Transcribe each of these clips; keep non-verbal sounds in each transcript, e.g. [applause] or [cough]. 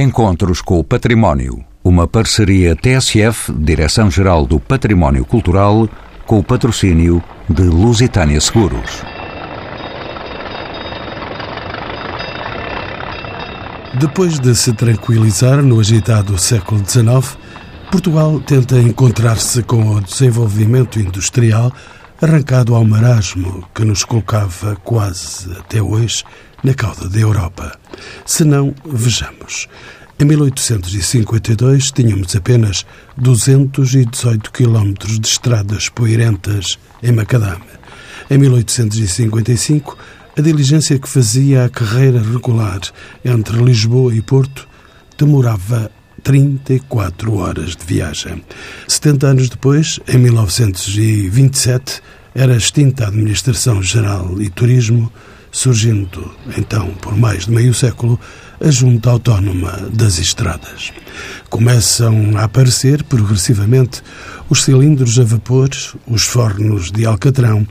Encontros com o Património. Uma parceria TSF, Direção-Geral do Património Cultural, com o patrocínio de Lusitânia Seguros. Depois de se tranquilizar no agitado século XIX, Portugal tenta encontrar-se com o desenvolvimento industrial arrancado ao marasmo que nos colocava quase até hoje na cauda da Europa. Se não, vejamos. Em 1852 tínhamos apenas 218 quilómetros de estradas poeirentas em Macadame. Em 1855, a diligência que fazia a carreira regular entre Lisboa e Porto demorava 34 horas de viagem. 70 anos depois, em 1927, era extinta a Administração Geral e Turismo, surgindo, então, por mais de meio século, a Junta Autónoma das Estradas. Começam a aparecer, progressivamente, os cilindros a vapor, os fornos de alcatrão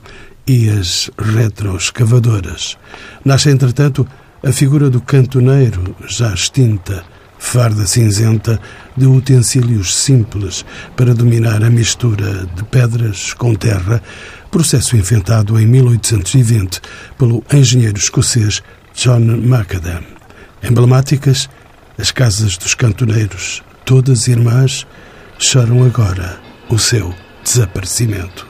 e as retroescavadoras. Nasce, entretanto, a figura do cantoneiro, já extinta, farda cinzenta de utensílios simples para dominar a mistura de pedras com terra, processo inventado em 1820 pelo engenheiro escocês John Macadam. Emblemáticas, as casas dos cantoneiros, todas irmãs, choram agora o seu desaparecimento.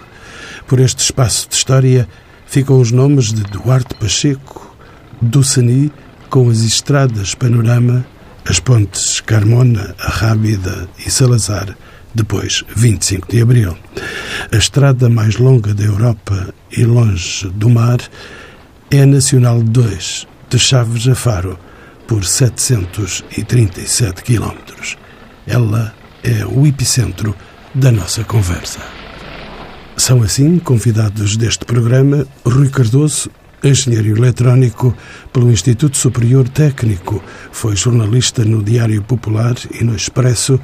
Por este espaço de história ficam os nomes de Duarte Pacheco, Dussani, com as estradas Panorama, as pontes Carmona, Arrábida e Salazar, depois 25 de Abril. A estrada mais longa da Europa e longe do mar é a Nacional 2, de Chaves a Faro, por 737 quilómetros. Ela é o epicentro da nossa conversa. São assim convidados deste programa Rui Cardoso, engenheiro eletrónico pelo Instituto Superior Técnico, foi jornalista no Diário Popular e no Expresso,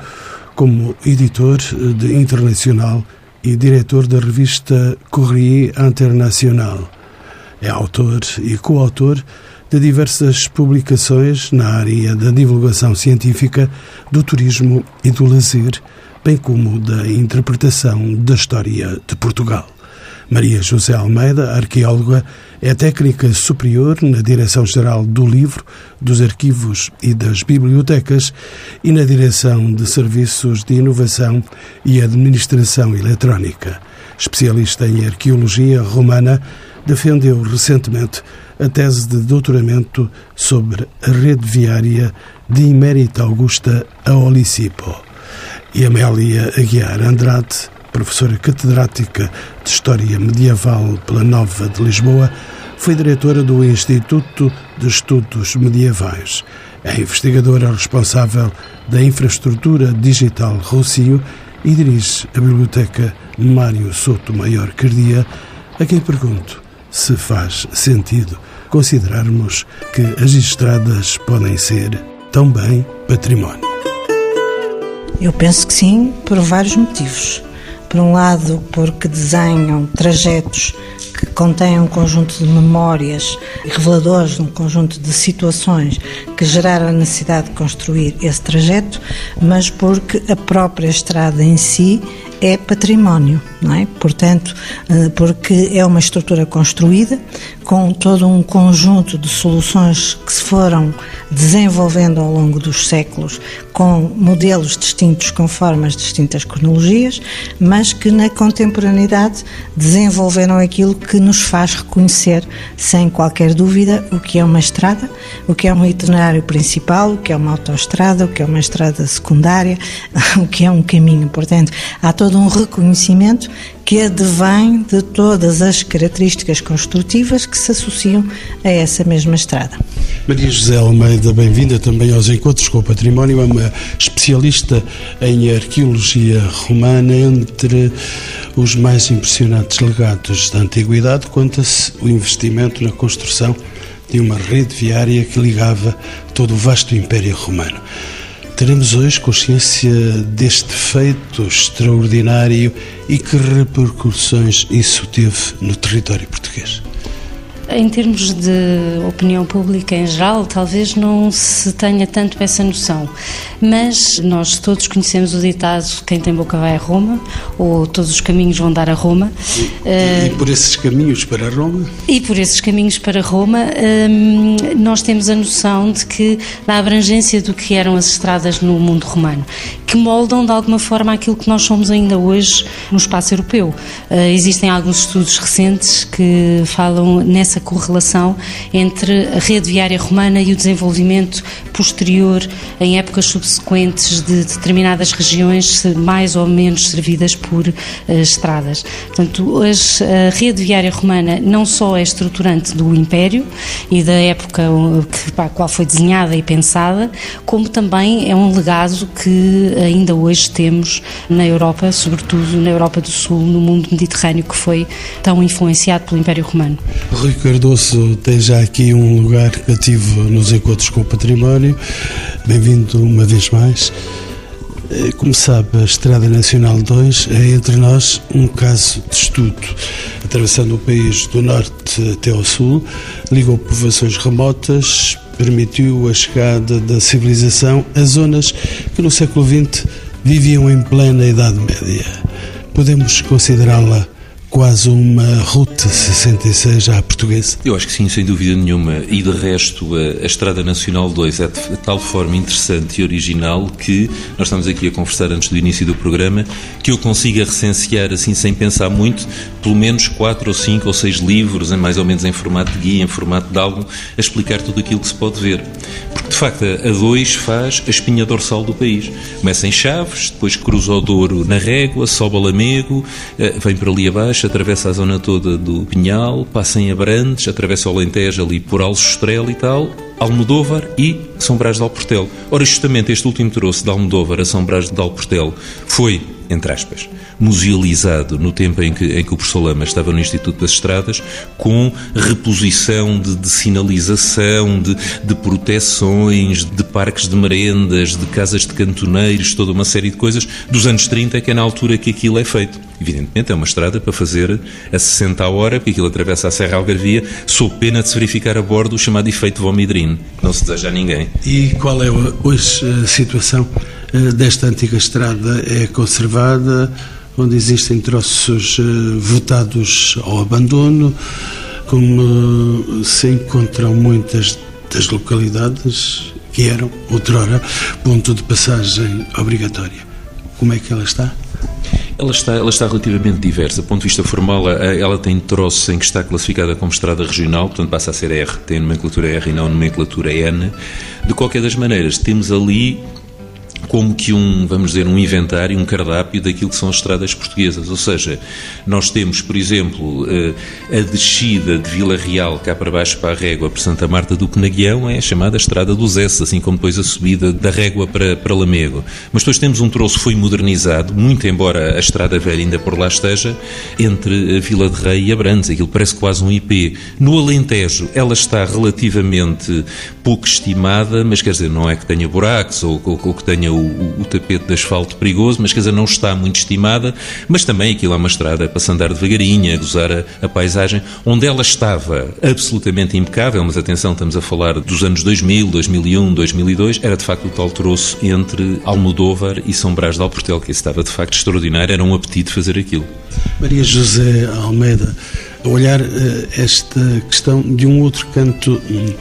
como editor de internacional e diretor da revista Courrier International. É autor e coautor de diversas publicações na área da divulgação científica, do turismo e do lazer, bem como da interpretação da história de Portugal. Maria José Almeida, arqueóloga, é técnica superior na Direção-Geral do Livro, dos Arquivos e das Bibliotecas e na Direção de Serviços de Inovação e Administração Eletrónica. Especialista em Arqueologia Romana, defendeu recentemente a tese de doutoramento sobre a rede viária de Imérita Augusta a Olicipo. E Amélia Aguiar Andrade, professora catedrática de História Medieval pela Nova de Lisboa, foi diretora do Instituto de Estudos Medievais. É investigadora responsável da infraestrutura digital Rocio e dirige a Biblioteca Mário Souto Maior Cardia, a quem pergunto se faz sentido considerarmos que as estradas podem ser também património. Eu penso que sim, por vários motivos. Por um lado, porque desenham trajetos que contêm um conjunto de memórias reveladores de um conjunto de situações que geraram a necessidade de construir esse trajeto, mas porque a própria estrada em si é património, não é? Portanto, eh, porque é uma estrutura construída com todo um conjunto de soluções que se foram desenvolvendo ao longo dos séculos com modelos distintos, com formas distintas cronologias, mas que na contemporaneidade desenvolveram aquilo que nos faz reconhecer, sem qualquer dúvida, o que é uma estrada, o que é um itinerário principal, o que é uma autoestrada, o que é uma estrada secundária, [laughs] o que é um caminho. Portanto, há todo um reconhecimento que advém de todas as características construtivas que se associam a essa mesma estrada. Maria José Almeida, bem-vinda também aos Encontros com o Património, é uma especialista em arqueologia romana. Entre os mais impressionantes legados da antiguidade, conta-se o investimento na construção de uma rede viária que ligava todo o vasto Império Romano. Teremos hoje consciência deste feito extraordinário e que repercussões isso teve no território português? Em termos de opinião pública em geral, talvez não se tenha tanto essa noção, mas nós todos conhecemos o ditado: quem tem boca vai a Roma, ou todos os caminhos vão dar a Roma. E, e por esses caminhos para Roma? E por esses caminhos para Roma, hum, nós temos a noção de que, da abrangência do que eram as estradas no mundo romano, que moldam de alguma forma aquilo que nós somos ainda hoje no espaço europeu. Uh, existem alguns estudos recentes que falam nessa correlação entre a rede viária romana e o desenvolvimento posterior em épocas subsequentes de determinadas regiões mais ou menos servidas por uh, estradas. Portanto, a rede viária romana não só é estruturante do Império e da época que, para a qual foi desenhada e pensada, como também é um legado que ainda hoje temos na Europa, sobretudo na Europa do Sul, no mundo mediterrâneo que foi tão influenciado pelo Império Romano. Cardoso tem já aqui um lugar cativo nos encontros com o património. Bem-vindo uma vez mais. Eh, como sabe, a Estrada Nacional 2 é entre nós um caso de estudo. Atravessando o país do norte até ao sul, ligou povoações remotas, permitiu a chegada da civilização a zonas que no século XX viviam em plena Idade Média. Podemos considerá-la quase uma Route 66 à portuguesa? Eu acho que sim, sem dúvida nenhuma. E de resto, a, a, Estrada Nacional 2 é de tal forma interessante e original que nós estamos aqui a conversar antes do início do programa que eu consiga recensear assim sem pensar muito, pelo menos quatro ou cinco ou seis livros, mais ou menos em formato de guia, em formato de álbum, a explicar tudo aquilo que se pode ver. Porque de facto a 2 faz a espinha dorsal do país. Começa em Chaves, depois cruza o Douro na Régua, sobe a Lamego, eh, vem por ali abaixo, atravessa a zona toda do Pinhal, passa em Abrantes, atravessa o Alentejo ali por Aljustrel e tal, Almodóvar e São Brás de Alportel. Ora, justamente este último troço de Almodóvar a São Brás de Alportel foi, entre aspas, musealizado no tempo em que, em que o professor Lama estava no Instituto das Estradas, com reposição de, de sinalização, de, de proteções, de parques de merendas, de casas de cantoneiros, toda uma série de coisas dos anos 30, que é na altura que aquilo é feito. Evidentemente é uma estrada para fazer a 60 a hora, porque aquilo atravessa a Serra Algarvia, sob pena de se verificar a bordo o chamado efeito vomidrino, que não se deseja a ninguém. E qual é hoje a situação desta antiga estrada? É conservada? onde existem troços uh, votados ao abandono, como se encontram muitas das localidades que eram, outrora, ponto de passagem obrigatória. Como é que ela está? Ela está, ela está relativamente diversa. Do ponto de vista formal, ela tem troços em que está classificada como estrada regional, portanto passa a ser R, tem nomenclatura R e não nomenclatura N. De qualquer das maneiras, temos ali como que um, vamos dizer, um inventário, um cardápio daquilo que são as estradas portuguesas. Ou seja, nós temos, por exemplo, eh, a descida de Vila Real cá para baixo para a Régua, para Santa Marta do Penaguião, é a chamada Estrada dos S, assim como depois a subida da Régua para, para Lamego. Mas depois temos um troço que foi modernizado, muito embora a Estrada Velha ainda por lá esteja, entre a Vila de Rei e Abrantes. Aquilo parece quase um IP. No Alentejo, ela está relativamente pouco estimada, mas quer dizer, não é que tenha buracos ou, ou, ou que tenha o, o, tapete de asfalto perigoso, mas quer dizer, não está muito estimada, mas também aquilo é uma estrada para se andar devagarinho, a gozar a, a paisagem, onde ela estava absolutamente impecável, mas atenção, estamos a falar dos anos 2000, 2001, 2002, era de facto o tal troço entre Almodóvar e São Brás de Alportel, que estava de facto extraordinário, era um apetite fazer aquilo. Maria José Almeida, olhar uh, esta questão de um outro canto hum,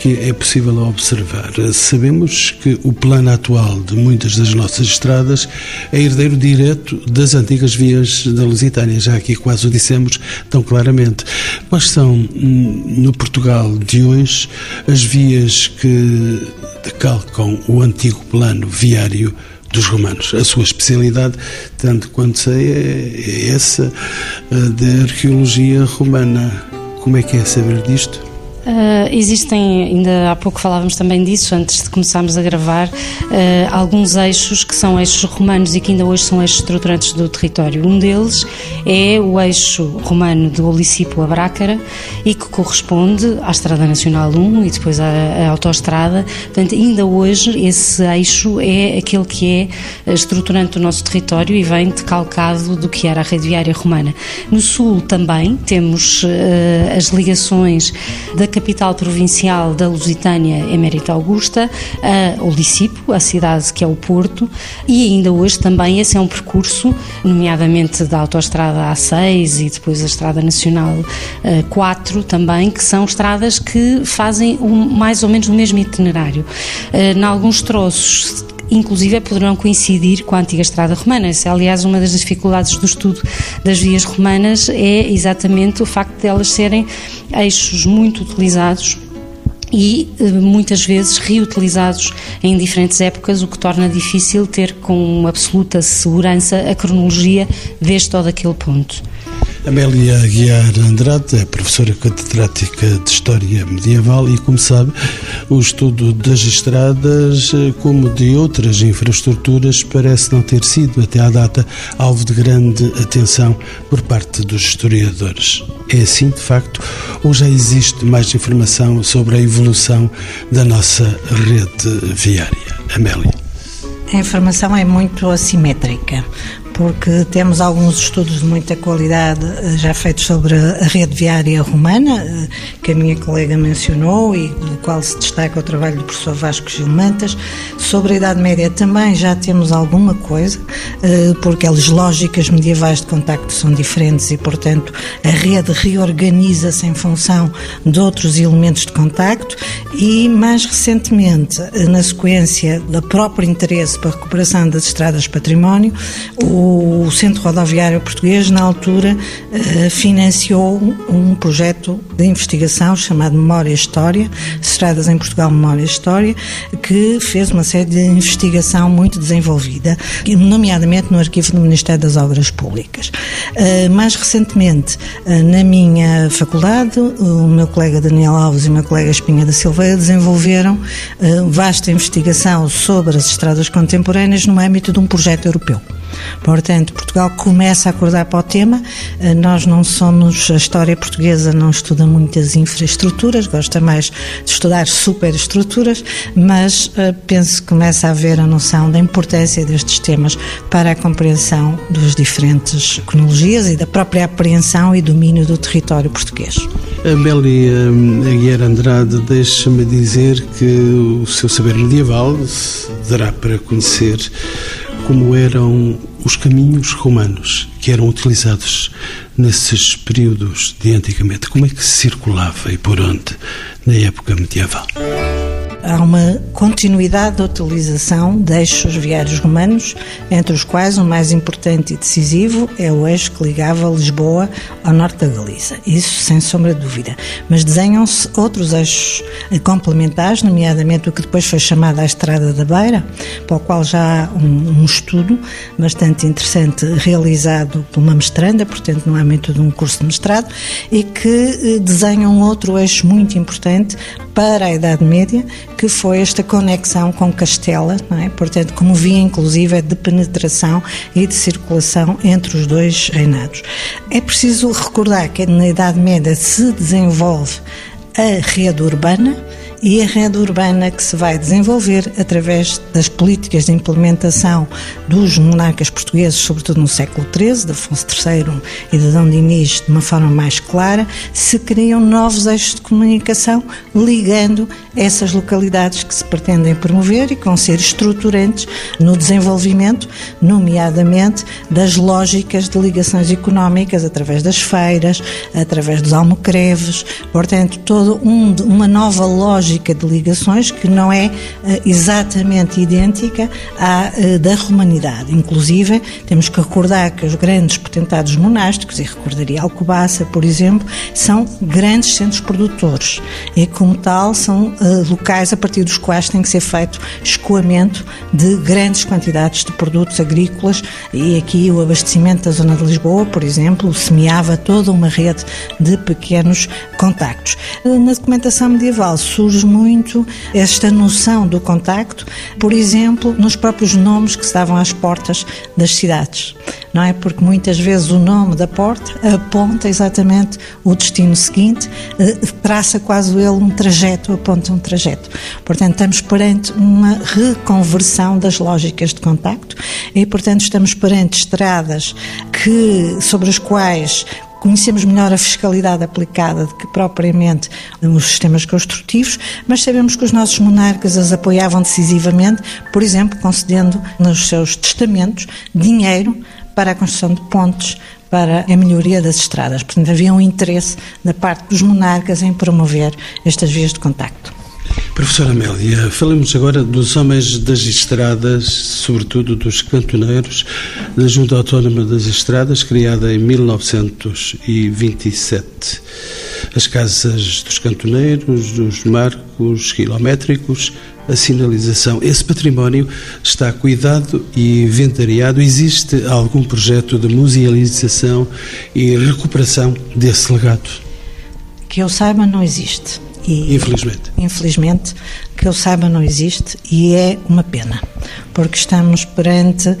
que é possível observar. Sabemos que o plano atual de muitas das nossas estradas é herdeiro direto das antigas vias da Lusitânia, já aqui quase o dissemos tão claramente. Quais são, hum, no Portugal de hoje, as vias que decalcam o antigo plano viário dos romanos. A sua especialidade, tanto quanto sei, é, é essa de arqueologia romana. Como é que é saber disto? Uh, existem, ainda há pouco falávamos também disso, antes de começarmos a gravar, uh, alguns eixos que são eixos romanos e que ainda hoje são eixos estruturantes do território. Um deles é o eixo romano de Olicipo a Brácara e que corresponde à Estrada Nacional 1 e depois à, à Autostrada. Portanto, ainda hoje esse eixo é aquele que é estruturante do nosso território e vem decalcado do que era a rede viária romana. No sul também temos uh, as ligações da capital provincial da Lusitânia, Emérita Augusta, a Olicipo, a cidade que é o Porto, e ainda hoje também esse é um percurso, nomeadamente da autoestrada A6 e depois a Estrada Nacional 4 também, que são estradas que fazem mais ou menos o mesmo itinerário. Em alguns troços inclusive poderão coincidir com a antiga estrada romana. Essa é, aliás, uma das dificuldades do estudo das vias romanas é exatamente o facto de elas serem eixos muito utilizados e eh, muitas vezes reutilizados em diferentes épocas, o que torna difícil ter com absoluta segurança a cronologia deste ou daquele ponto. Amélia Aguiar Andrade é professora catedrática de História Medieval e, como sabe, o estudo das estradas, como de outras infraestruturas, parece não ter sido, até à data, alvo de grande atenção por parte dos historiadores. É assim, de facto, ou já existe mais informação sobre a evolução da nossa rede viária? Amélia. A informação é muito assimétrica porque temos alguns estudos de muita qualidade eh, já feitos sobre a rede viária romana, eh, que a minha colega mencionou e do qual se destaca o trabalho do professor Vasco Gilmantas. Sobre a Idade Média também já temos alguma coisa, eh, porque as lógicas medievais de contacto são diferentes e, portanto, a rede reorganiza-se em função de outros elementos de contacto e, mais recentemente, na sequência do próprio interesse para a recuperação das estradas património, o o Centro Rodoviário Português, na altura, eh, financiou um projeto de investigação chamado Memória e História, Estradas em Portugal Memória e História, que fez uma série de investigação muito desenvolvida, nomeadamente no arquivo do Ministério das Obras Públicas. Eh, mais recentemente, eh, na minha faculdade, o meu colega Daniel Alves e o meu colega Espinha da Silveira desenvolveram vasta investigação sobre as estradas contemporâneas no âmbito de um projeto europeu. Portanto, Portugal começa a acordar para o tema. Eh, nós não somos, a história portuguesa não estuda muitas infraestruturas, gosta mais de estudar superestruturas, mas eh, penso que começa a haver a noção da importância destes temas para a compreensão das diferentes cronologias e da própria apreensão e domínio do território português. Amélia eh, Aguiar Andrade, deixa-me dizer que o seu saber medieval dará para conhecer como eram os caminhos romanos que eram utilizados nesses períodos de antigamente. Como é que circulava e por onde na época medieval? Há uma continuidade da utilização de eixos viários romanos, entre os quais o mais importante e decisivo é o eixo que ligava Lisboa ao norte da Galiza. Isso sem sombra de dúvida. Mas desenham-se outros eixos complementares, nomeadamente o que depois foi chamado a Estrada da Beira, para o qual já há um, um estudo bastante interessante realizado por uma mestranda, portanto, no âmbito de um curso de mestrado, e que eh, desenham outro eixo muito importante para a Idade Média, que foi esta conexão com Castela, é? portanto, como via inclusive de penetração e de circulação entre os dois reinados. É preciso recordar que na Idade Média se desenvolve a rede urbana, e a rede urbana que se vai desenvolver através das políticas de implementação dos monarcas portugueses, sobretudo no século XIII, de Afonso III e de Dom Dinis, de uma forma mais clara, se criam novos eixos de comunicação ligando essas localidades que se pretendem promover e que vão ser estruturantes no desenvolvimento, nomeadamente das lógicas de ligações económicas através das feiras, através dos almocreves, portanto, toda um, uma nova lógica lógica de ligações que não é eh, exatamente idêntica à eh, da romanidade. Inclusive, temos que recordar que os grandes potentados monásticos, e recordaria Alcobaça, por exemplo, são grandes centros produtores e, como tal, são locais a partir dos quais tem que ser feito escoamento de grandes quantidades de produtos agrícolas e aqui o abastecimento da zona de Lisboa, por exemplo, semeava toda uma rede de pequenos contactos. Na documentação medieval surge muito esta noção do contacto, por exemplo, nos próprios nomes que se davam às portas das cidades não é? Porque muitas vezes o nome da porta aponta exatamente o destino seguinte, eh, traça quase ele um trajeto, aponta um trajeto. Portanto, estamos perante uma reconversão das lógicas de contacto e, portanto, estamos perante estradas que, sobre as quais conhecemos melhor a fiscalidade aplicada do que propriamente os sistemas construtivos, mas sabemos que os nossos monarcas as apoiavam decisivamente, por exemplo, concedendo nos seus testamentos dinheiro para a construção de pontes, para a melhoria das estradas. Portanto, havia um interesse da parte dos monarcas em promover estas vias de contacto. Professora Amélia, falemos agora dos homens das estradas, sobretudo dos cantoneiros, da Junta Autónoma das Estradas, criada em 1927. As casas dos cantoneiros, dos marcos quilométricos, a sinalização. Esse património está cuidado e inventariado. Existe algum projeto de musealização e recuperação desse legado? Que eu saiba, não existe. E, infelizmente. Infelizmente, que eu saiba, não existe e é uma pena, porque estamos perante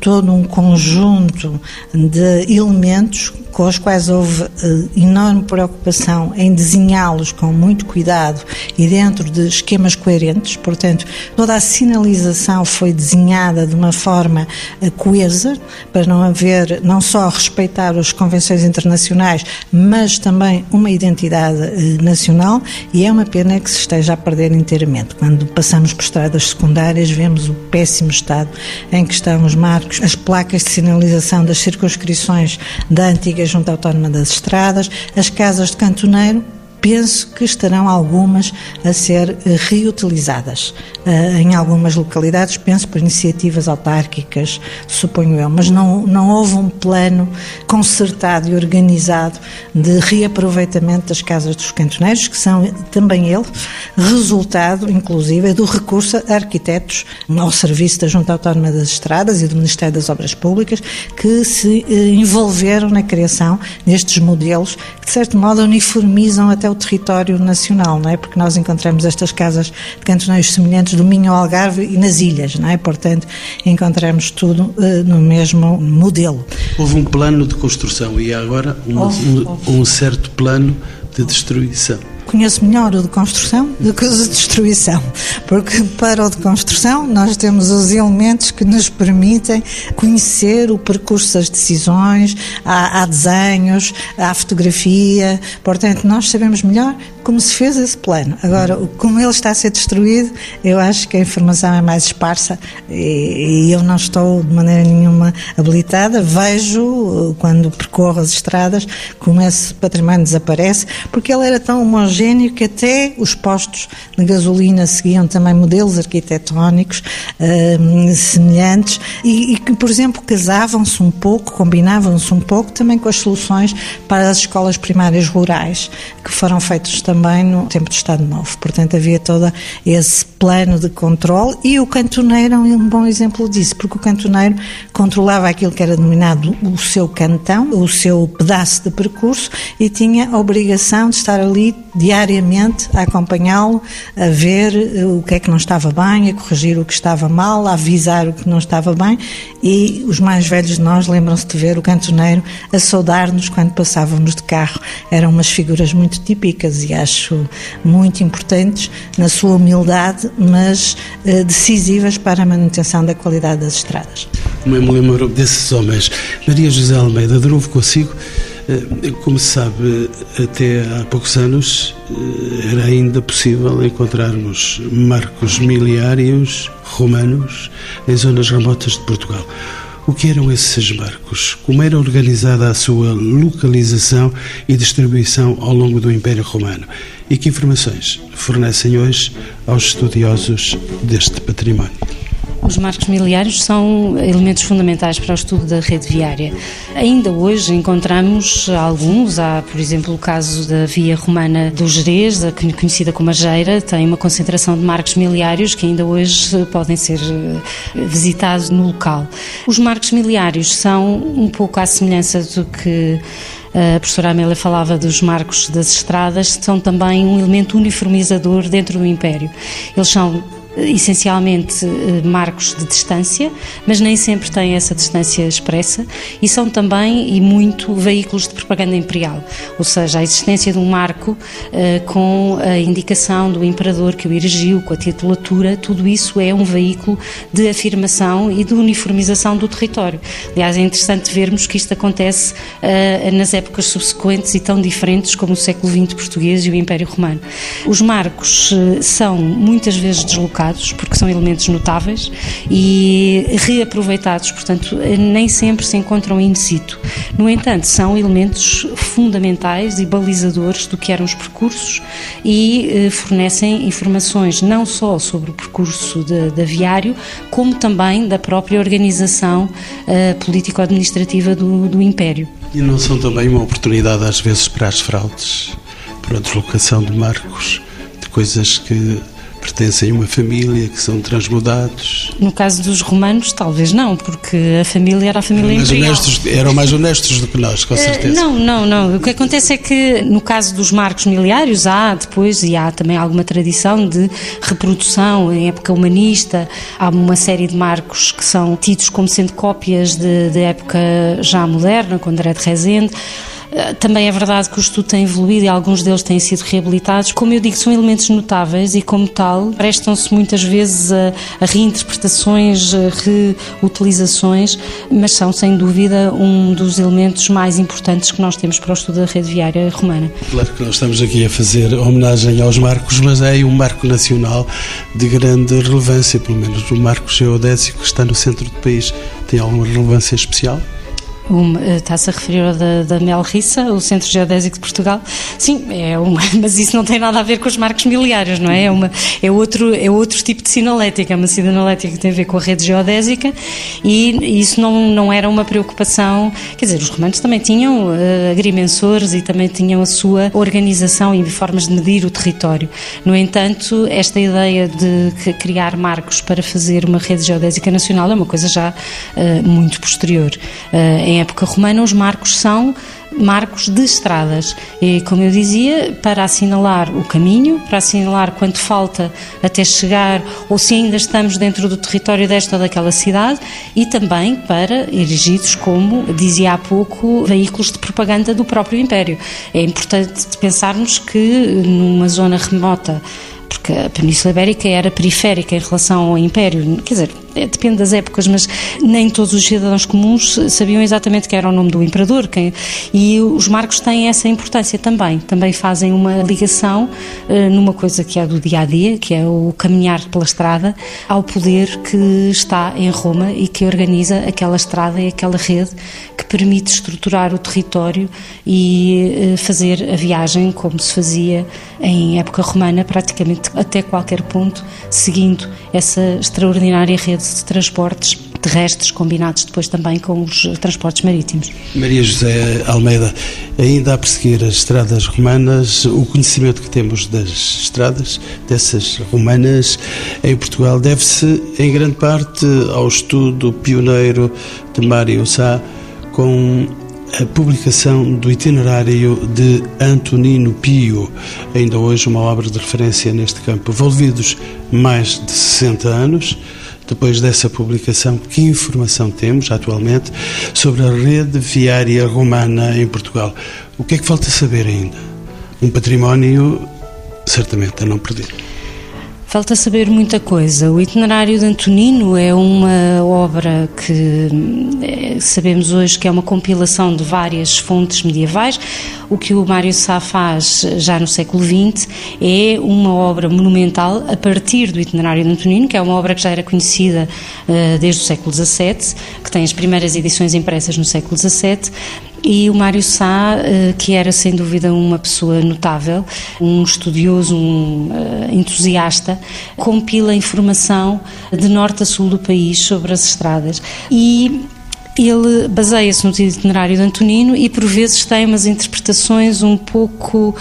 todo um conjunto de elementos com os quais houve uh, enorme preocupação em desenhá-los com muito cuidado e dentro de esquemas coerentes, portanto, toda a sinalização foi desenhada de uma forma uh, coesa, para não haver, não só respeitar as convenções internacionais, mas também uma identidade uh, nacional, e é uma pena que se esteja a perder inteiramente. Quando passamos por estradas secundárias, vemos o péssimo estado em que estão os marcos, as placas de sinalização das circunscrições da antiga a Junta Autónoma das Estradas, as casas de cantoneiro, penso que estarão algumas a ser eh, reutilizadas. Uh, em algumas localidades, penso por iniciativas autárquicas, suponho eu, mas não, não houve um plano concertado e organizado de reaproveitamento das casas dos cantoneiros, que são também ele resultado, inclusive, do recurso a arquitetos ao serviço da Junta Autónoma das Estradas e do Ministério das Obras Públicas que se uh, envolveram na criação destes modelos que, de certo modo, uniformizam até o território nacional, não é? Porque nós encontramos estas casas de cantoneiros semelhantes do Minho ao Algarve e nas ilhas, não é? Portanto, encontramos tudo uh, no mesmo modelo. Houve um plano de construção e agora um, um, um certo plano de destruição conheço melhor o de construção do que o de destruição, porque para o de construção nós temos os elementos que nos permitem conhecer o percurso das decisões, há, há desenhos, há fotografia, portanto nós sabemos melhor como se fez esse plano. Agora, como ele está a ser destruído, eu acho que a informação é mais esparsa e, e eu não estou de maneira nenhuma habilitada. Vejo, quando percorro as estradas, como esse património desaparece, porque ele era tão homogéneo que até os postos de gasolina seguiam também modelos arquitetónicos uh, semelhantes e, que, por exemplo, casavam-se um pouco, combinavam-se um pouco também com as soluções para as escolas primárias rurais que foram feitas também no tempo do Estado Novo. Portanto, havia todo esse plano de controle e o cantoneiro é um bom exemplo disso, porque o cantoneiro controlava aquilo que era denominado o seu cantão, o seu pedaço de percurso e tinha a obrigação de estar ali diariamente a acompanhá-lo, a ver eh, o que é que não estava bem, a corrigir o que estava mal, a avisar o que não estava bem e os mais velhos de nós lembram-se de ver o cantoneiro a saudar-nos quando passávamos de carro. Eram umas figuras muito típicas e acho muito importantes na sua humildade, mas eh, decisivas para a manutenção da qualidade das estradas. Eu me lembro desses homens. Maria José Almeida, de novo consigo. Eh, como se sabe, até há poucos anos eh, era ainda possível encontrarmos marcos miliários romanos em zonas remotas de Portugal. O que eram esses marcos? Como era organizada a sua localização e distribuição ao longo do Império Romano? E que informações fornecem hoje aos estudiosos deste património? Os marcos miliários são elementos fundamentais para o estudo da rede viária. Ainda hoje encontramos alguns, há por exemplo o caso da via romana do Jerez, conhecida como a Geira, tem uma concentração de marcos miliários que ainda hoje podem ser eh, visitados no local. Os marcos miliários são um pouco à semelhança do que a professora Amélia falava dos marcos das estradas, são também um elemento uniformizador dentro do Império. Eles são essencialmente eh, marcos de distância, mas nem sempre têm essa distância expressa e são também e muito veículos de propaganda imperial, ou seja, a existência de um marco uh, com a indicação do imperador que o erigiu, com a titulatura, tudo isso é um veículo de afirmação e de uniformização do território. Aliás, é interessante vermos que isto acontece uh, nas épocas subsequentes e tão diferentes como o século XX português e o Império Romano. Os marcos são muitas vezes deslocados porque são elementos notáveis e reaproveitados, portanto, nem sempre se encontram in situ. No entanto, são elementos fundamentais e balizadores do que eram os percursos e eh, fornecem informações não só sobre o percurso da viário, como também da própria organização eh, político-administrativa do, do Império. E não são também uma oportunidade, às vezes, para as fraudes, para a deslocação de marcos, de coisas que pertencem a uma família, que são transmudados. No caso dos romanos, talvez não, porque a família era a família mais imperial. Honestos, eram mais honestos do que nós, com certeza. Uh, não, não, não. O que acontece é que, no caso dos marcos miliários, há depois, e há também alguma tradição de reprodução em época humanista, há uma série de marcos que são tidos como sendo cópias de, de época já moderna, com André de Rezende. Eh, também é verdade que o estudo tem evoluído e alguns deles têm sido reabilitados. Como eu digo, são elementos notáveis e, como tal, prestam-se muitas vezes a, a reinterpretações, a reutilizações, mas são, sem dúvida, um dos elementos mais importantes que nós temos para o estudo da rede viária romana. Claro que nós estamos aqui a fazer homenagem aos marcos, mas é um marco nacional de grande relevância, pelo menos o marco geodésico que está no centro do país. Tem alguma relevância especial? Eh, está-se a referir ao da, da Melrissa, o Centro Geodésico de Portugal. Sim, é uma, [laughs] mas isso não tem nada a ver com os marcos miliários, não é? É, uma, é, outro, é outro tipo de sinalética, é uma sinalética que tem a ver com a rede geodésica e isso não, não era uma preocupação. Quer dizer, os romanos também tinham uh, agrimensores e também tinham a sua organização e formas de medir o território. No entanto, esta ideia de criar marcos para fazer uma rede geodésica nacional é uma coisa já uh, muito posterior. Uh, em época romana, os marcos são marcos de estradas. E, como eu dizia, para assinalar o caminho, para assinalar quanto falta até chegar ou se ainda estamos dentro do território desta ou daquela cidade e também para erigidos como, dizia há pouco, veículos de propaganda do próprio Império. É importante pensarmos que numa zona remota porque a Península Ibérica era periférica em relação ao Império, quer dizer, é, depende das épocas, mas nem todos os cidadãos comuns sabiam exatamente que era o nome do imperador. Quem, e os marcos têm essa importância também. Também fazem uma ligação uh, numa coisa que é do dia a dia, que é o caminhar pela estrada, ao poder que está em Roma e que organiza aquela estrada e aquela rede que permite estruturar o território e uh, fazer a viagem como se fazia em época romana, praticamente até qualquer ponto, seguindo essa extraordinária rede de transportes terrestres, combinados depois também com os transportes marítimos. Maria José Almeida, ainda a perseguir as estradas romanas, o conhecimento que temos das estradas, dessas romanas em Portugal, deve-se em grande parte ao estudo pioneiro de Mário Sá com a publicação do itinerário de Antonino Pio, ainda hoje uma obra de referência neste campo. Envolvidos mais de 60 anos, depois dessa publicação, que informação temos atualmente sobre a rede viária romana em Portugal? O que é que falta saber ainda? Um património certamente a não perder. Falta saber muita coisa. O Itinerário de Antonino é uma obra que é, sabemos hoje que é uma compilação de várias fontes medievais. O que o Mário Sá faz já no século XX é uma obra monumental a partir do Itinerário de Antonino, que é uma obra que já era conhecida uh, desde o século XVII, que tem as primeiras edições impressas no século XVII e o Mário Sá, eh, que era sem dúvida uma pessoa notável, um estudioso, um eh, entusiasta, compila informação de norte a sul do país sobre as estradas. E ele baseia-se no itinerário de Antonino e por vezes tem umas interpretações um pouco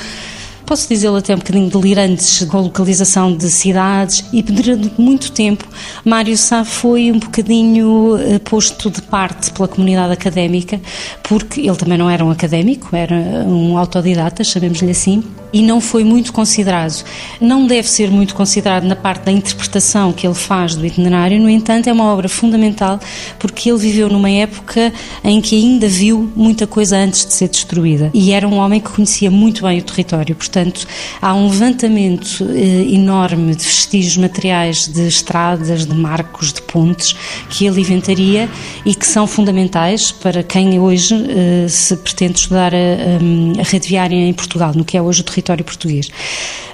posso dizê-lo até um bocadinho delirantes com a localização de cidades e durante muito tempo Mário Sá foi um bocadinho eh, posto de parte pela comunidade académica porque ele também não era um académico, era um autodidata, chamemos-lhe assim, e não foi muito considerado. Não deve ser muito considerado na parte da interpretação que ele faz do itinerário, no entanto, é uma obra fundamental porque ele viveu numa época em que ainda viu muita coisa antes de ser destruída e era um homem que conhecia muito bem o território. Portanto, há um levantamento eh, enorme de vestígios materiais de estradas, de marcos, de pontes que ele inventaria e que são fundamentais para quem hoje eh, se pretende estudar a, a, a rede viária em Portugal, no que é hoje o território território português.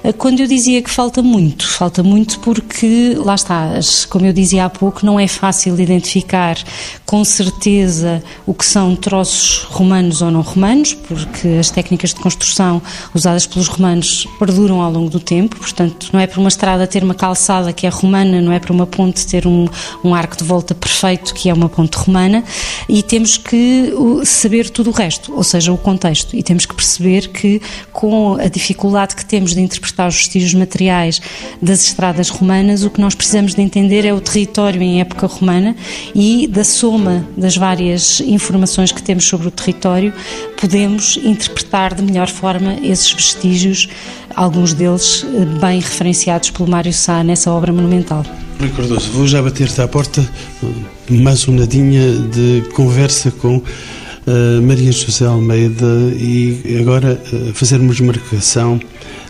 Eh, quando eu dizia que falta muito, falta muito porque, lá está, como eu dizia há pouco, não é fácil identificar com certeza o que são troços romanos ou não romanos, porque as técnicas de construção usadas pelos romanos perduram ao longo do tempo, portanto, não é para uma estrada ter uma calçada que é romana, não é para uma ponte ter um, um arco de volta perfeito que é uma ponte romana, e temos que saber tudo o resto, ou seja, o contexto, e temos que perceber que com a dificuldade que temos de interpretar os vestígios materiais das estradas romanas, o que nós precisamos de entender é o território em época romana e da soma das várias informações que temos sobre o território, podemos interpretar de melhor forma esses vestígios, alguns deles eh, bem referenciados pelo Mário Sá nessa obra monumental. Rui Cardoso, vou já bater-te à porta mais uma nadinha de conversa com uh, Maria José Almeida e agora uh, fazermos marcação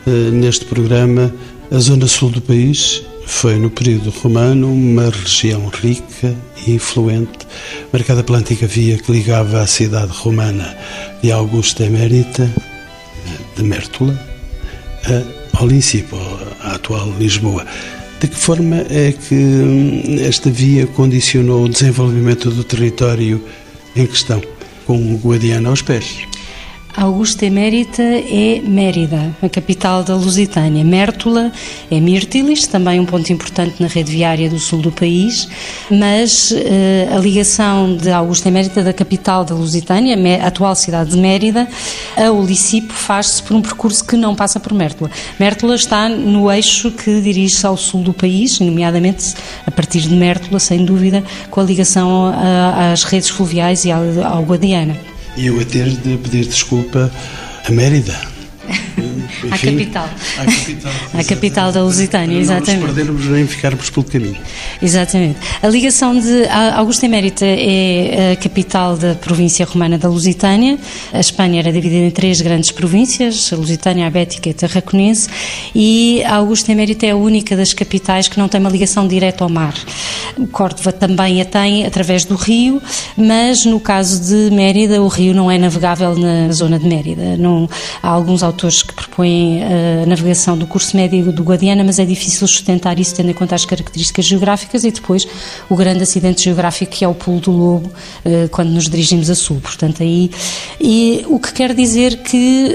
uh, neste programa a zona sul do país foi no período romano uma região rica e influente, marcada pela antiga via que ligava a cidade romana de Augusta Emérita, de Mértola, ao Lincipo, a atual Lisboa. De que forma é que hum, esta via condicionou o desenvolvimento do território em questão? com o Guadiana aos pés. Augusta Emérita é Mérida, a capital da Lusitânia. Mértola é Mirtilis, também um ponto importante na rede viária do sul do país, mas uh, a ligação de Augusta Emérita da capital da Lusitânia, a atual cidade de Mérida, a Olicipo faz-se por um percurso que não passa por Mértola. Mértola está no eixo que dirige-se ao sul do país, nomeadamente a partir de Mértola, sem dúvida, com a ligação a, às redes fluviais e ao, ao Guadiana eu a ter de pedir desculpa a Mérida. [laughs] Enfim, à capital. À capital, [laughs] à capital da Lusitânia, exatamente. Não nos perdermos nem ficarmos pelo caminho. Exatamente. A ligação de Augusta Emérita é a capital da província romana da Lusitânia. A Espanha era dividida em três grandes províncias, a Lusitânia, a Bética e a Tarraconense, e a Augusta Emérita é a única das capitais que não tem uma ligação direta ao mar. Córdoba também a tem através do rio, mas no caso de Mérida, o rio não é navegável na zona de Mérida. Não, há alguns autores que propõem eh, a navegação do curso médio do Guadiana, mas é difícil sustentar isso tendo em conta as características geográficas e depois o grande acidente geográfico que é o pulo do Lobo eh, quando nos dirigimos a sul. Portanto, aí. E o que quer dizer que,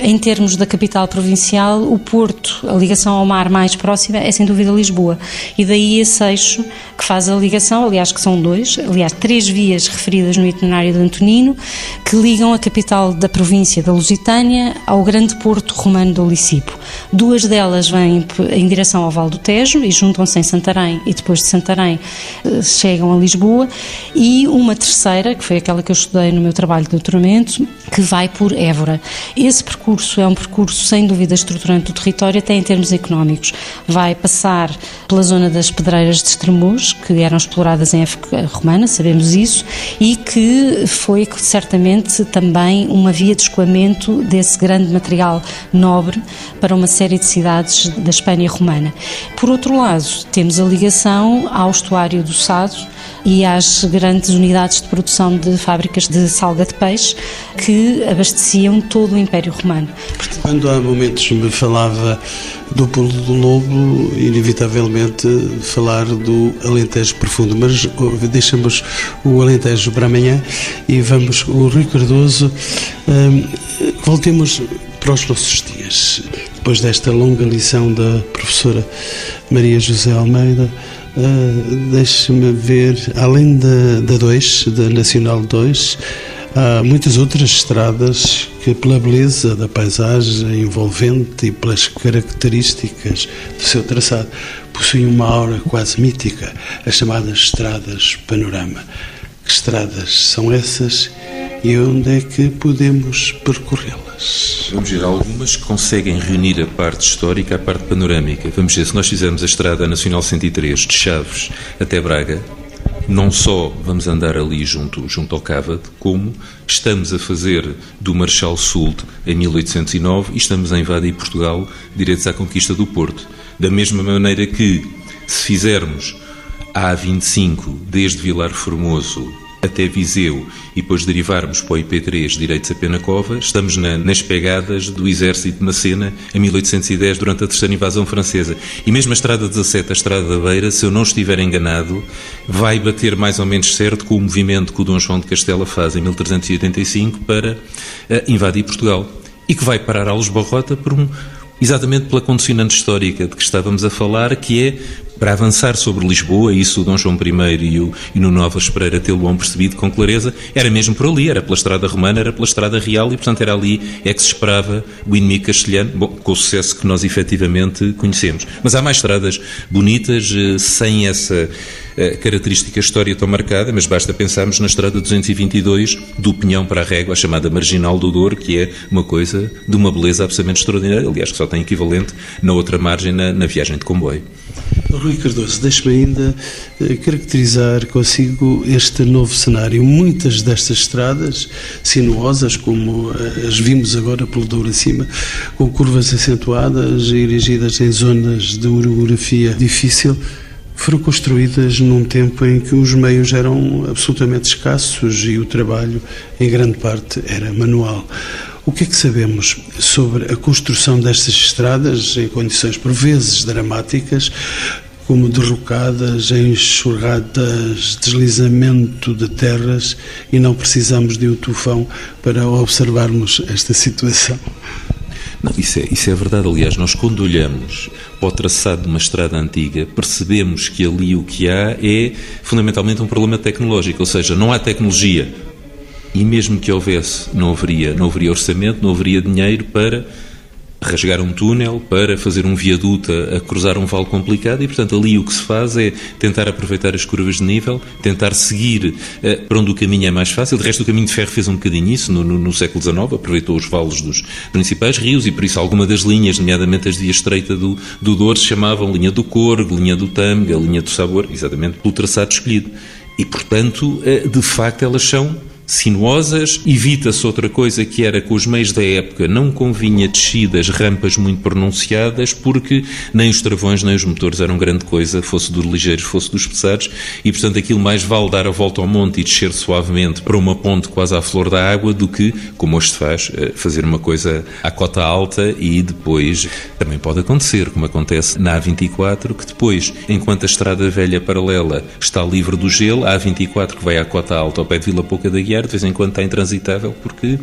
eh, em termos da capital provincial, o Porto, a ligação ao mar mais próxima é sem dúvida Lisboa. E daí esse eixo que faz a ligação, aliás, que são dois, aliás, três vias referidas no itinerário de Antonino, que ligam a capital da província da Lusitânia ao grande porto romano do Licipo. Duas delas vêm em direção ao Val do Tejo e juntam-se em Santarém e depois de Santarém eh, chegam a Lisboa e uma terceira, que foi aquela que eu estudei no meu trabalho de doutoramento, que vai por Évora. Esse percurso é um percurso sem dúvida estruturante do território até em termos económicos. Vai passar pela zona das pedreiras de Estremoz, que eram exploradas em época romana, sabemos isso, e que foi certamente também uma via de escoamento desse grande material nobre para uma série de cidades da Espanha romana. Por outro lado, temos a ligação ao estuário do Sado, e às grandes unidades de produção de fábricas de salga de peixe que abasteciam todo o Império Romano. Quando há momentos me falava do Pulo do Lobo, inevitavelmente falar do Alentejo Profundo, mas deixamos o Alentejo para amanhã e vamos o Rui Cardoso. Hum, voltemos para os nossos dias. Depois desta longa lição da professora Maria José Almeida, Uh, Deixe-me ver, além da 2, da, da Nacional 2, há muitas outras estradas que, pela beleza da paisagem envolvente e pelas características do seu traçado, possuem uma aura quase mítica, as chamadas estradas panorama. Que estradas são essas e onde é que podemos percorrê-las? Vamos ver algumas que conseguem reunir a parte histórica à parte panorâmica. Vamos ver, se nós fizermos a Estrada Nacional 103 de Chaves até Braga, não só vamos andar ali junto, junto ao Cávado, como estamos a fazer do Marechal Soult em 1809 e estamos a invadir Portugal direitos à conquista do Porto. Da mesma maneira que, se fizermos a A25 desde Vilar Formoso até Viseu e depois derivarmos para o IP3 direitos a Penacova, estamos na, nas pegadas do exército de Macena em 1810 durante a terceira invasão francesa. E mesmo a Estrada 17, a Estrada da Beira, se eu não estiver enganado, vai bater mais ou menos certo com o movimento que o Dom João de Castela faz em 1385 para uh, invadir Portugal. E que vai parar a Barrota por um exatamente pela condicionante histórica de que estávamos a falar, que é para avançar sobre Lisboa, isso o Dom João I e o, e no Novas Pereira tê-lo percebido com clareza, era mesmo por ali, era pela estrada romana, era pela estrada real e, portanto, era ali é que se esperava o inimigo castelhano, bom, com o sucesso que nós efetivamente conhecemos. Mas há mais estradas bonitas, eh, sem essa característica história tão marcada, mas basta pensarmos na estrada 222 do Pinhão para a Régua, chamada Marginal do Douro, que é uma coisa de uma beleza absolutamente extraordinária, aliás, que só tem equivalente na outra margem, na, na viagem de comboio. Rui Cardoso, deixe-me ainda eh, caracterizar consigo este novo cenário. Muitas destas estradas sinuosas, como eh, as vimos agora pelo Douro acima, com curvas acentuadas e erigidas em zonas de orografia difícil, foram construídas num tempo em que os meios eram absolutamente escassos e o trabalho, em grande parte, era manual. O que é que sabemos sobre a construção destas estradas em condições por vezes dramáticas, como derrocadas, enxurradas, deslizamento de terras e não precisamos de um tufão para observarmos esta situação? Não, isso, é, isso é verdade. Aliás, nós quando olhamos para o traçado de uma estrada antiga, percebemos que ali o que há é fundamentalmente um problema tecnológico, ou seja, não há tecnologia e mesmo que houvesse, não haveria, não haveria orçamento, não haveria dinheiro para rasgar um túnel, para fazer um viaduto a, cruzar um vale complicado e, portanto, ali o que se faz é tentar aproveitar as curvas de nível, tentar seguir uh, para onde o caminho é mais fácil. De resto, o caminho de ferro fez um bocadinho isso no, no, no século XIX, aproveitou os vales dos principais rios e, por isso, alguma das linhas, nomeadamente as de estreita do, do Douro, se chamavam linha do Corgo, linha do Tâmega, linha do Sabor, exatamente pelo traçado escolhido. E, portanto, uh, de facto, elas são sinuosas, evita-se outra coisa que era com os meios da época não convinha descidas, rampas muito pronunciadas, porque nem os travões nem os motores eram grande coisa, fosse dos ligeiros, fosse dos pesados, e portanto aquilo mais vale dar a volta ao monte e descer suavemente para uma ponte quase à flor da água do que, como hoje se faz, eh, fazer uma coisa à cota alta e depois também pode acontecer, como acontece na A24, que depois, enquanto a estrada velha paralela está livre do gelo, a A24 que vai à cota alta ao pé de Vila Pouca da Guiar de vez em quando está intransitável, porque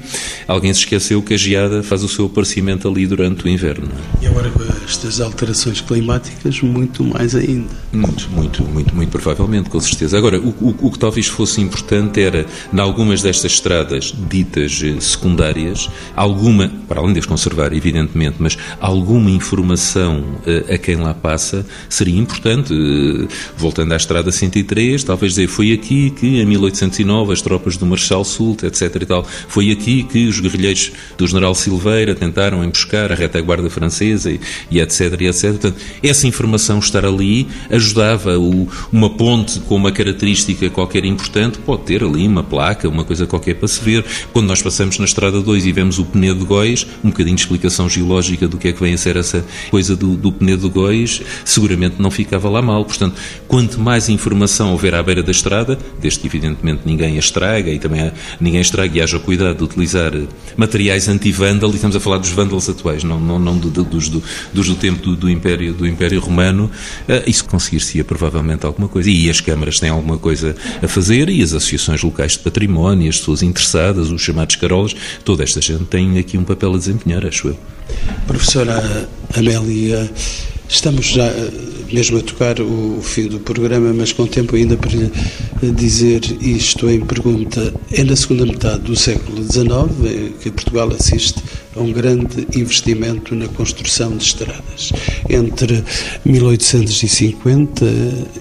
alguém se esqueceu que a geada faz o seu aparecimento ali durante o inverno. E agora com estas alterações climáticas, muito mais ainda. Muito, muito, muito, muito provavelmente, com certeza. Agora, o, o, o que talvez fosse importante era, em algumas destas estradas ditas eh, secundárias, alguma, para além de as conservar, evidentemente, mas alguma informação uh, a quem lá passa seria importante. Uh, voltando à estrada 103, talvez dizer, foi aqui que em 1809 as tropas do Marechal Marechal Soult, etc. E tal. Foi aqui que os guerrilheiros do General Silveira tentaram emboscar a retaguarda francesa e, e etc. E etc. Portanto, essa informação estar ali ajudava o, uma ponte com uma característica qualquer importante, pode ter ali uma placa, uma coisa qualquer para se ver. Quando nós passamos na Estrada 2 e vemos o Penedo de Góis, um bocadinho de explicação geológica do que é que vem a ser essa coisa do, do Penedo de Góis, seguramente não ficava lá mal. Portanto, quanto mais informação houver à beira da estrada, desde que evidentemente ninguém a estraga e também ninguém estraga e haja cuidado de utilizar materiais anti-vândalo, e estamos a falar dos vândalos atuais, não, não, não do, dos, do, dos do tempo do, do, Império, do Império Romano, isso conseguir-se-ia provavelmente alguma coisa. E as câmaras têm alguma coisa a fazer e as associações locais de património, as pessoas interessadas, os chamados carolas, toda esta gente tem aqui um papel a desempenhar, acho eu. Professora Amélia, estamos já mesmo a tocar o fio do programa, mas com tempo ainda para dizer isto em pergunta. É na segunda metade do século XIX que Portugal assiste a um grande investimento na construção de estradas. Entre 1850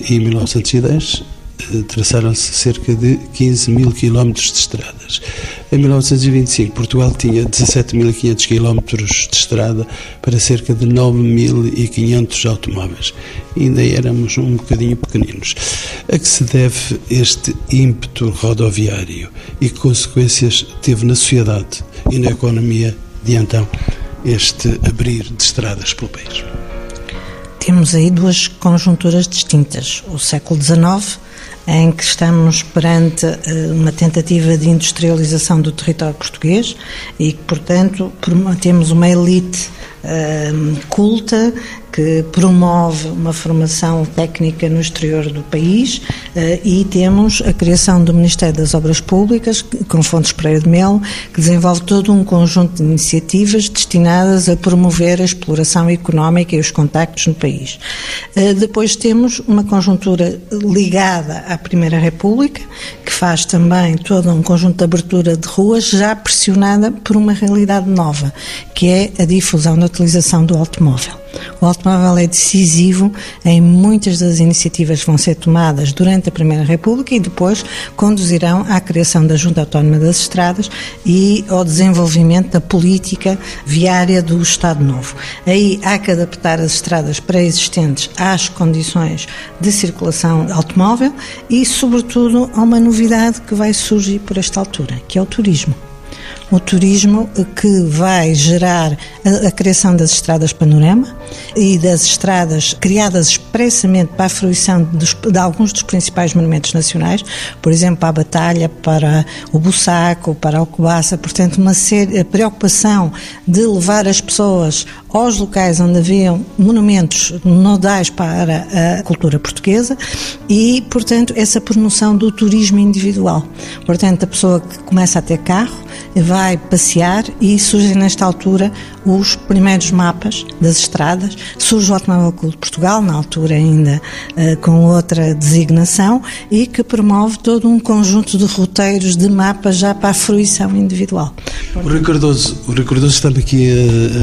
e 1910 eh, traçaram-se cerca de 15 mil quilómetros de estradas. Em 1925, Portugal tinha 17.500 quilómetros de estrada para cerca de 9.500 automóveis. Ainda éramos um bocadinho pequeninos. A que se deve este ímpeto rodoviário e que consequências teve na sociedade e na economia de então este abrir de estradas pelo país? Temos aí duas conjunturas distintas. O século XIX em que estamos perante eh, uma tentativa de industrialização do território português e que, portanto, temos uma elite eh, culta que promove uma formação técnica no exterior do país eh, e temos a criação do Ministério das Obras Públicas, com Fontes Pereira de Melo, que desenvolve todo um conjunto de iniciativas destinadas a promover a exploração económica e os contactos no país. Eh, depois temos uma conjuntura ligada à Primeira República, que faz também todo um conjunto de abertura de ruas, já pressionada por uma realidade nova, que é a difusão da utilização do automóvel. O automóvel é decisivo em muitas das iniciativas que vão ser tomadas durante a Primeira República e depois conduzirão à criação da Junta Autónoma das Estradas e ao desenvolvimento da política viária do Estado Novo. Aí há que adaptar as estradas pré-existentes às condições de circulação automóvel e, sobretudo, a uma novidade que vai surgir por esta altura, que é o turismo o turismo que vai gerar a, a, criação das estradas panorama e das estradas criadas expressamente para a fruição dos, de alguns dos principais monumentos nacionais, por exemplo, para a Batalha, para o Bussaco, para a Alcobaça, portanto, uma série, a preocupação de levar as pessoas aos locais onde haviam monumentos nodais para a cultura portuguesa e, portanto, essa promoção do turismo individual. Portanto, a pessoa que começa a ter carro vai passear e surgem nesta altura os primeiros mapas das estradas. Surge o Automóvel Clube de Portugal, na altura ainda uh, com outra designação, e que promove todo um conjunto de roteiros de mapas já para a fruição individual. O Rui o Rui está-me aqui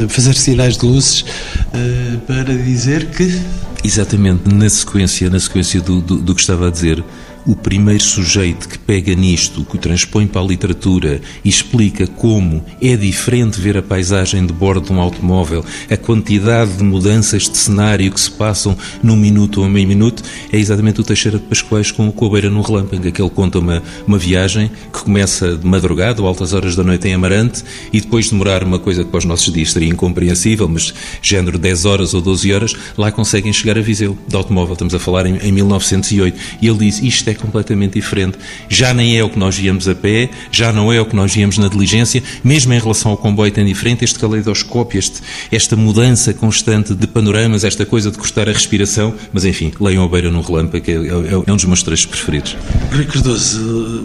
a fazer sinais de luzes uh, para dizer que... Exatamente, na sequência, na sequência do, do, do que estava a dizer, o primeiro sujeito que pega nisto, que o transpõe para a literatura e explica como é diferente ver a paisagem de bordo de um automóvel, a quantidade de mudanças de cenário que se passam num minuto ou meio minuto, é exatamente o Teixeira de Pascoais com o Cobeira no Relâmpago, que ele conta uma, uma viagem que começa de madrugada ou altas horas da noite em Amarante e depois de demorar uma coisa que para os nossos dias seria incompreensível, mas género 10 horas ou 12 horas, lá conseguem chegar a Viseu, de automóvel, estamos a falar em, em 1908. E ele diz, isto é é completamente diferente. Já nem é o que nós víamos a pé, já não é o que nós víamos na diligência, mesmo em relação ao comboio tem diferente, este caleidoscópio, este, esta mudança constante de panoramas, esta coisa de cortar a respiração, mas enfim, leiam a beira no relâmpago, é, é, é um dos meus trechos preferidos. Rui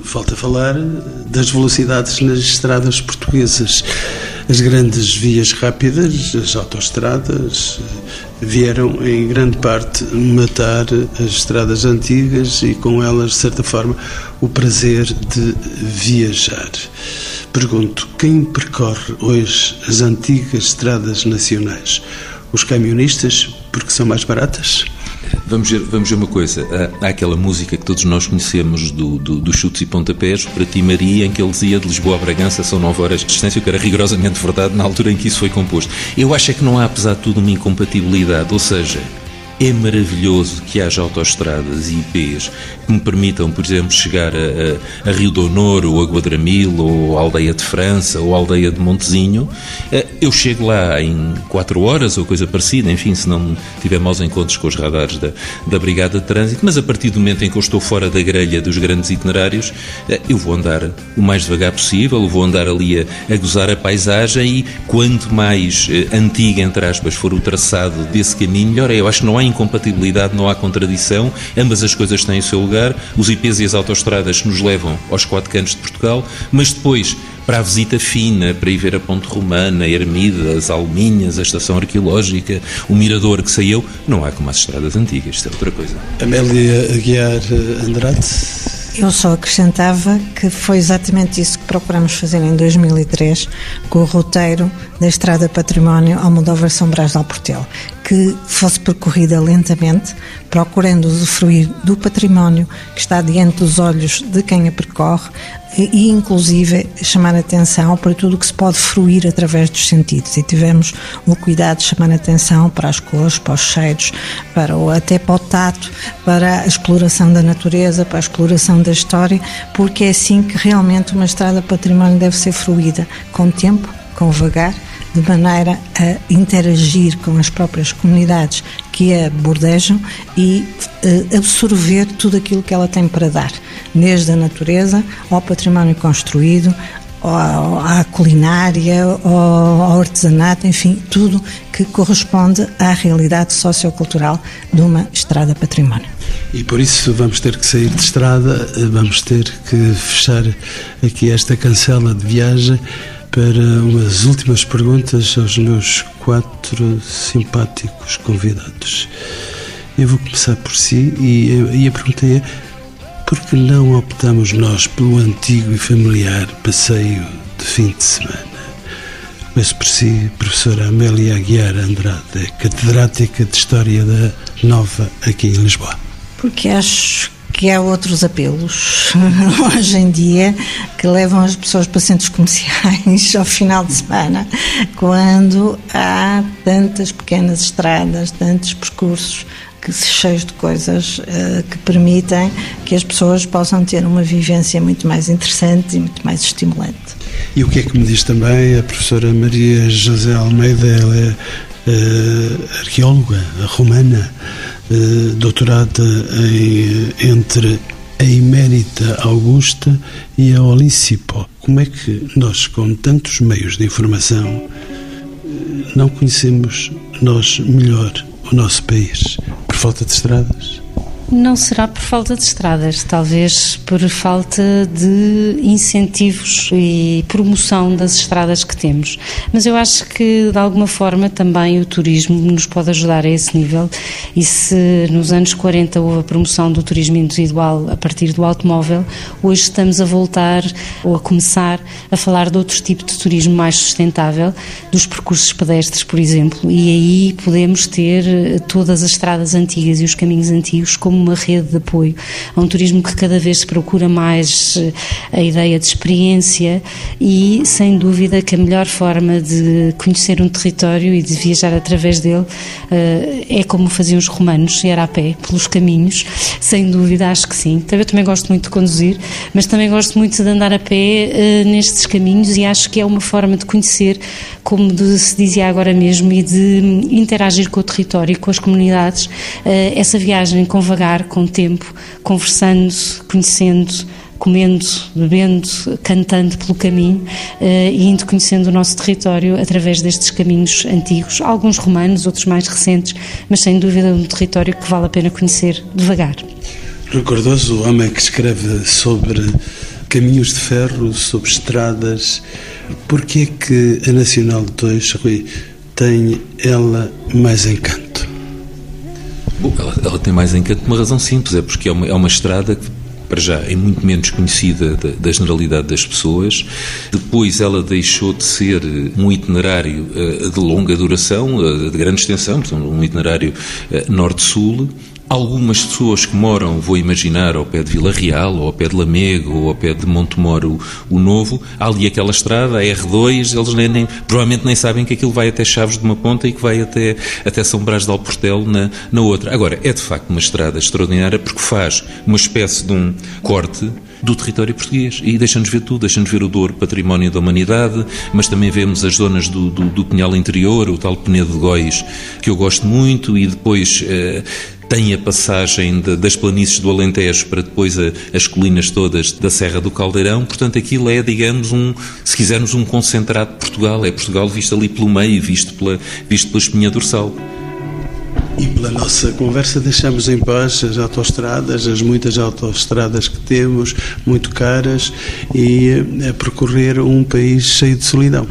falta falar das velocidades nas estradas portuguesas. As grandes vias rápidas, as autoestradas, vieram em grande parte matar as estradas antigas e com elas, de certa forma, o prazer de viajar. Pergunto, quem percorre hoje as antigas estradas nacionais? Os camionistas, porque são mais baratas? Vamos ver, vamos ver uma coisa. Há, aquela música que todos nós conhecemos do, do, dos chutes e pontapés, para ti, Maria, em que ele dizia de Lisboa a Bragança são 9 horas de distância, o que era rigorosamente verdade na altura em que isso foi composto. Eu acho é que não há, apesar de tudo, uma incompatibilidade. Ou seja, é maravilhoso que haja autoestradas e IPs que me permitam, por exemplo, chegar a, a, Rio do Honor, ou a Guadramil, ou a Aldeia de França, ou a Aldeia de Montezinho. Eh, eu chego lá em 4 horas, ou coisa parecida, enfim, se não tiver maus encontros com os radares da, da Brigada de Trânsito, mas a partir do momento em que eu estou fora da grelha dos grandes itinerários, eh, eu vou andar o mais devagar possível, vou andar ali a, a gozar a paisagem e quanto mais eh, antiga, entre aspas, for o traçado desse caminho, melhor é. Eu acho que não há incompatibilidade, não há contradição, ambas as coisas têm o seu lugar lugar, os IPs e as autoestradas nos levam aos quatro cantos de Portugal, mas depois para a visita fina, para ir ver a Ponte Romana, a Ermida, as Alminhas, a Estação Arqueológica, o Mirador que saiu, não há como as estradas antigas, isto é outra coisa. Amélia Aguiar Andrade. Eu só acrescentava que foi exatamente isso que procuramos fazer em 2003 com o roteiro da Estrada Património Almodóvar São Brás de Alportel, que fosse percorrida lentamente, procurando usufruir do património que está diante dos olhos de quem a percorre e, inclusive, chamar atenção para tudo o que se pode fruir através dos sentidos. E tivemos o cuidado de chamar atenção para as cores, para os cheiros, para o, até para o tato, para a exploração da natureza, para a exploração da história, porque é assim que realmente uma estrada património deve ser fruída, com tempo, com vagar de maneira a interagir com as próprias comunidades que a bordejam e eh, absorver tudo aquilo que ela tem para dar, desde a natureza ao património construído, à culinária, ao artesanato, enfim, tudo que corresponde à realidade sociocultural de uma estrada património. E por isso vamos ter que sair de estrada, vamos ter que fechar aqui esta cancela de viagem para umas últimas perguntas aos meus quatro simpáticos convidados. Eu vou começar por si e, e a pergunta é por que não optamos nós pelo antigo e familiar passeio de fim de semana? Começo por si, professora Amélia Aguiar Andrade, catedrática de História da Nova aqui em Lisboa. Porque acho que há outros apelos [laughs] hoje em dia que levam as pessoas para centros comerciais [laughs] ao final de semana, quando há tantas pequenas estradas, tantos percursos que cheios de coisas uh, que permitem que as pessoas possam ter uma vivência muito mais interessante e muito mais estimulante. E o que é que me diz também a professora Maria José Almeida? Ela é uh, arqueóloga romana eh, doutorada em, entre a Emérita Augusta e a Olícipo. Como é que nós, com tantos meios de informação, eh, não conhecemos nós melhor o nosso país? Por falta de estradas? Não será por falta de estradas, talvez por falta de incentivos e promoção das estradas que temos. Mas eu acho que, de alguma forma, também o turismo nos pode ajudar a esse nível. E se nos anos 40 houve a promoção do turismo individual a partir do automóvel, hoje estamos a voltar ou a começar a falar de outro tipo de turismo mais sustentável, dos percursos pedestres, por exemplo. E aí podemos ter todas as estradas antigas e os caminhos antigos como uma rede de apoio a um turismo que cada vez se procura mais eh, a ideia de experiência e, sem dúvida, que a melhor forma de conhecer um território e de viajar através dele eh, é como faziam os romanos, era a pé, pelos caminhos, sem dúvida, acho que sim. Eu também gosto muito de conduzir, mas também gosto muito de andar a pé eh, nestes caminhos e acho que é uma forma de conhecer, como se dizia agora mesmo, e de interagir com o território e com as comunidades. Essa viagem com vagar com tempo, conversando, conhecendo, comendo, bebendo, cantando pelo caminho uh, e indo conhecendo o nosso território através destes caminhos antigos, alguns romanos, outros mais recentes, mas sem dúvida um território que vale a pena conhecer devagar. Recordoso, o homem que escreve sobre caminhos de ferro, sobre estradas, porquê é que a Nacional 2, Rui, tem ela mais encanto? Bom, ela, ela, tem mais encanto por uma razão simples, é porque é uma, é uma estrada que para já, é muito menos conhecida da, da generalidade das pessoas. Depois, ela deixou de ser um itinerário uh, de longa duração, uh, de grande extensão, um itinerário uh, norte-sul. Algumas pessoas que moram, vou imaginar, ao pé de Vila Real, ou ao pé de Lamego, ou ao pé de Montemoro, o Novo, há ali aquela estrada, a R2, eles nem, nem, provavelmente nem sabem que aquilo vai até Chaves de uma ponta e que vai até, até São Brás de Alportel na, na outra. Agora, é de facto uma estrada extraordinária porque faz uma espécie de um corte do território português. E deixa-nos ver tudo, deixa-nos ver o Douro, património da humanidade, mas também vemos as zonas do, do, do Pinhal Interior, o tal Penedo de Góis, que eu gosto muito, e depois... Eh, tem a passagem de, das planícies do Alentejo para depois a, as colinas todas da Serra do Caldeirão. Portanto, aquilo é, digamos, um, se quisermos, um concentrado de Portugal. É Portugal visto ali pelo meio, visto pela, visto pela espinha dorsal. E pela nossa conversa deixamos em paz as autoestradas, as muitas autoestradas que temos, muito caras, e a eh, percorrer um país cheio de solidão.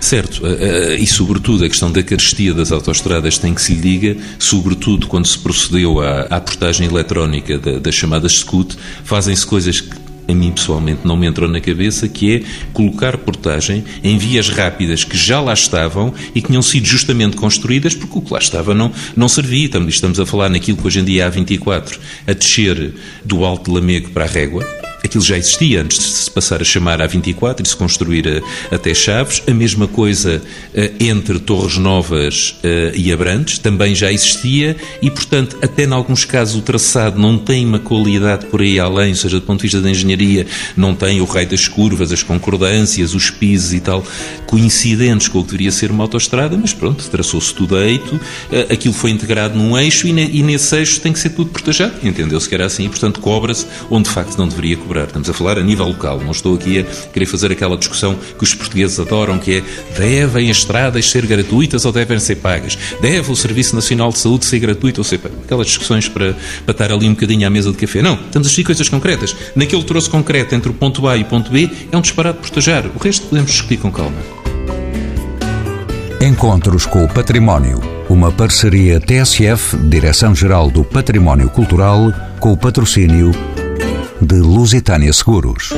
Certo, eh, eh, e sobretudo a questão da carestia das autoestradas tem que se lhe diga, sobretudo quando se procedeu à, à portagem eletrónica das chamadas SCUT, fazem-se coisas que a mim pessoalmente não me entrou na cabeça, que é colocar portagem em vias rápidas que já lá estavam e que tinham sido justamente construídas porque o que lá estava não, não servia. Estamos a falar naquilo que hoje em dia há 24, a descer do Alto de Lamego para a Régua Aquilo já existia antes de se passar a chamar A24 e se construir a, até Chaves. A mesma coisa uh, entre Torres Novas uh, e Abrantes também já existia e, portanto, até em alguns casos o traçado não tem uma qualidade por aí além, ou seja, do ponto de vista da engenharia, não tem o raio das curvas, as concordâncias, os pisos e tal, coincidentes com o que deveria ser uma autoestrada, mas pronto, traçou-se tudo a aquilo foi integrado num eixo e, ne, e nesse eixo tem que ser tudo protegido. Entendeu-se que era assim e, portanto, cobra-se onde de facto não deveria cobrar. Estamos a falar a nível local. Não estou aqui a querer fazer aquela discussão que os portugueses adoram, que é devem as estradas ser gratuitas ou devem ser pagas? Deve o Serviço Nacional de Saúde ser gratuito ou ser pago? Aquelas discussões para, para estar ali um bocadinho à mesa de café. Não, estamos a discutir coisas concretas. Naquele troço concreto entre o ponto A e o ponto B é um disparate portajar. O resto podemos discutir com calma. Encontros com o Património. Uma parceria TSF, Direção-Geral do Património Cultural, com o patrocínio de Lusitânia Seguros.